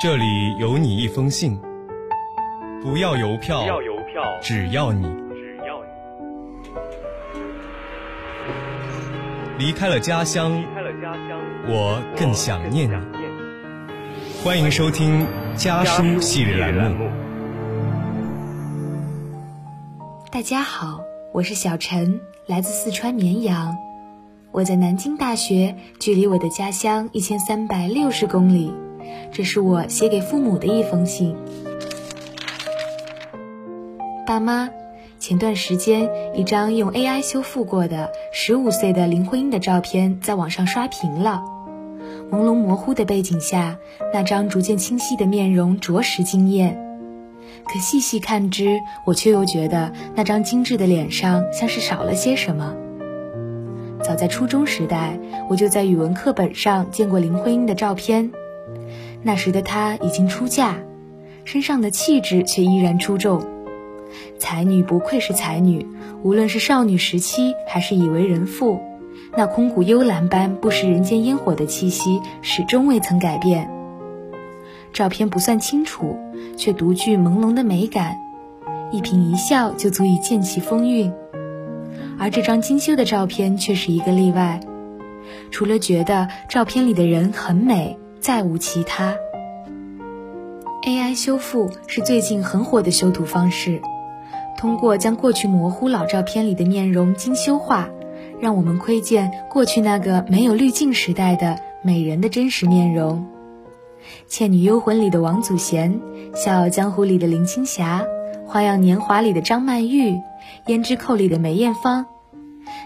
这里有你一封信，不要邮票，不要邮票，只要你只要你离开了家乡，离开了家乡，我更想念你。想念你。欢迎收听家书系列栏目。大家好，我是小陈，来自四川绵阳。我在南京大学，距离我的家乡一千三百六十公里。这是我写给父母的一封信。爸妈，前段时间一张用 AI 修复过的十五岁的林徽因的照片在网上刷屏了。朦胧模糊的背景下，那张逐渐清晰的面容着实惊艳。可细细看之，我却又觉得那张精致的脸上像是少了些什么。早在初中时代，我就在语文课本上见过林徽因的照片。那时的她已经出嫁，身上的气质却依然出众。才女不愧是才女，无论是少女时期还是已为人妇，那空谷幽兰般不食人间烟火的气息始终未曾改变。照片不算清楚，却独具朦胧的美感，一颦一笑就足以见其风韵。而这张精修的照片却是一个例外，除了觉得照片里的人很美，再无其他。AI 修复是最近很火的修图方式，通过将过去模糊老照片里的面容精修化，让我们窥见过去那个没有滤镜时代的美人的真实面容。《倩女幽魂》里的王祖贤，《笑傲江湖》里的林青霞，《花样年华》里的张曼玉，《胭脂扣》里的梅艳芳，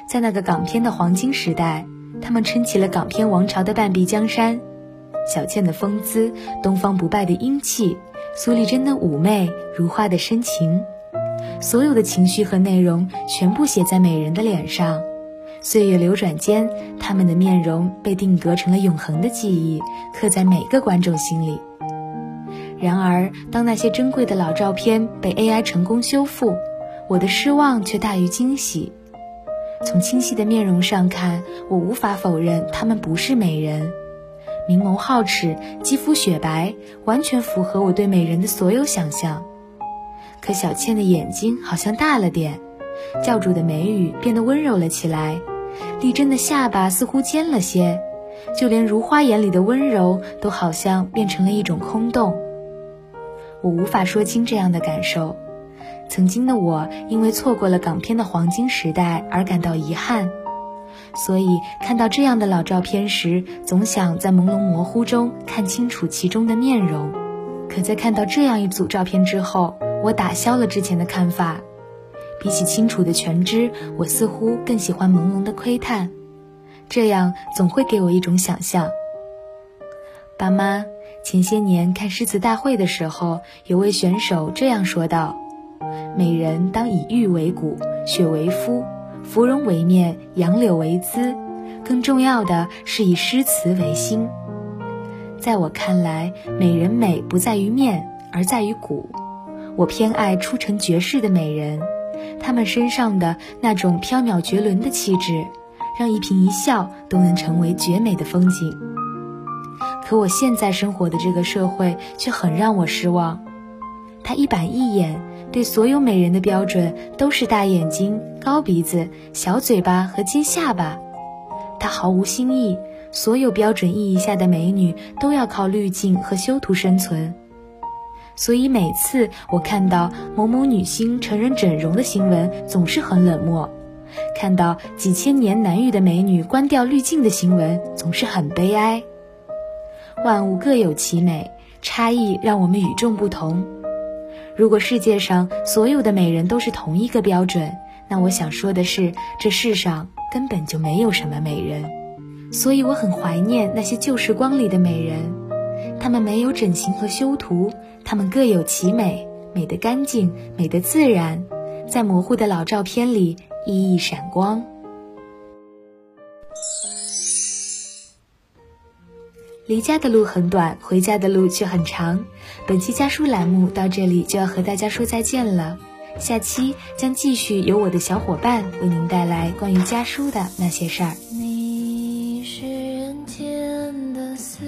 在那个港片的黄金时代，他们撑起了港片王朝的半壁江山。小倩的风姿，东方不败的英气，苏丽珍的妩媚，如花的深情，所有的情绪和内容全部写在美人的脸上。岁月流转间，他们的面容被定格成了永恒的记忆，刻在每个观众心里。然而，当那些珍贵的老照片被 AI 成功修复，我的失望却大于惊喜。从清晰的面容上看，我无法否认他们不是美人。明眸皓齿，肌肤雪白，完全符合我对美人的所有想象。可小倩的眼睛好像大了点，教主的眉宇变得温柔了起来，丽珍的下巴似乎尖了些，就连如花眼里的温柔都好像变成了一种空洞。我无法说清这样的感受。曾经的我因为错过了港片的黄金时代而感到遗憾。所以看到这样的老照片时，总想在朦胧模糊中看清楚其中的面容。可在看到这样一组照片之后，我打消了之前的看法。比起清楚的全知，我似乎更喜欢朦胧的窥探，这样总会给我一种想象。爸妈，前些年看诗词大会的时候，有位选手这样说道：“美人当以玉为骨，雪为肤。”芙蓉为面，杨柳为姿，更重要的是以诗词为心。在我看来，美人美不在于面，而在于骨。我偏爱出尘绝世的美人，她们身上的那种飘渺绝伦的气质，让一颦一笑都能成为绝美的风景。可我现在生活的这个社会却很让我失望，它一板一眼。对所有美人的标准都是大眼睛、高鼻子、小嘴巴和尖下巴，她毫无新意。所有标准意义下的美女都要靠滤镜和修图生存，所以每次我看到某某女星成人整容的新闻，总是很冷漠；看到几千年难遇的美女关掉滤镜的新闻，总是很悲哀。万物各有其美，差异让我们与众不同。如果世界上所有的美人都是同一个标准，那我想说的是，这世上根本就没有什么美人。所以我很怀念那些旧时光里的美人，她们没有整形和修图，她们各有其美，美得干净，美得自然，在模糊的老照片里熠熠闪光。离家的路很短，回家的路却很长。本期家书栏目到这里就要和大家说再见了，下期将继续由我的小伙伴为您带来关于家书的那些事儿。你是人间的四，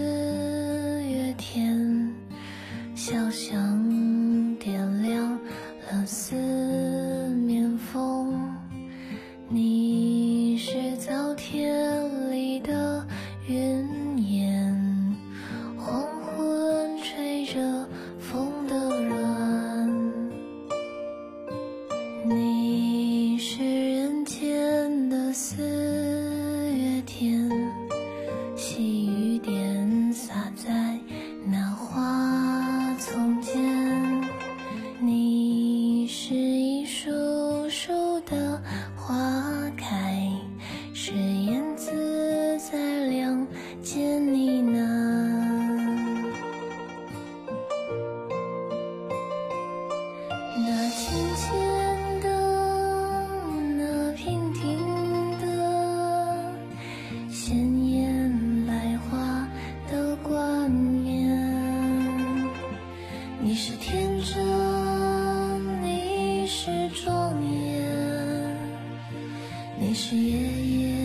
鲜艳百花的冠冕你是天真你是庄严你是爷爷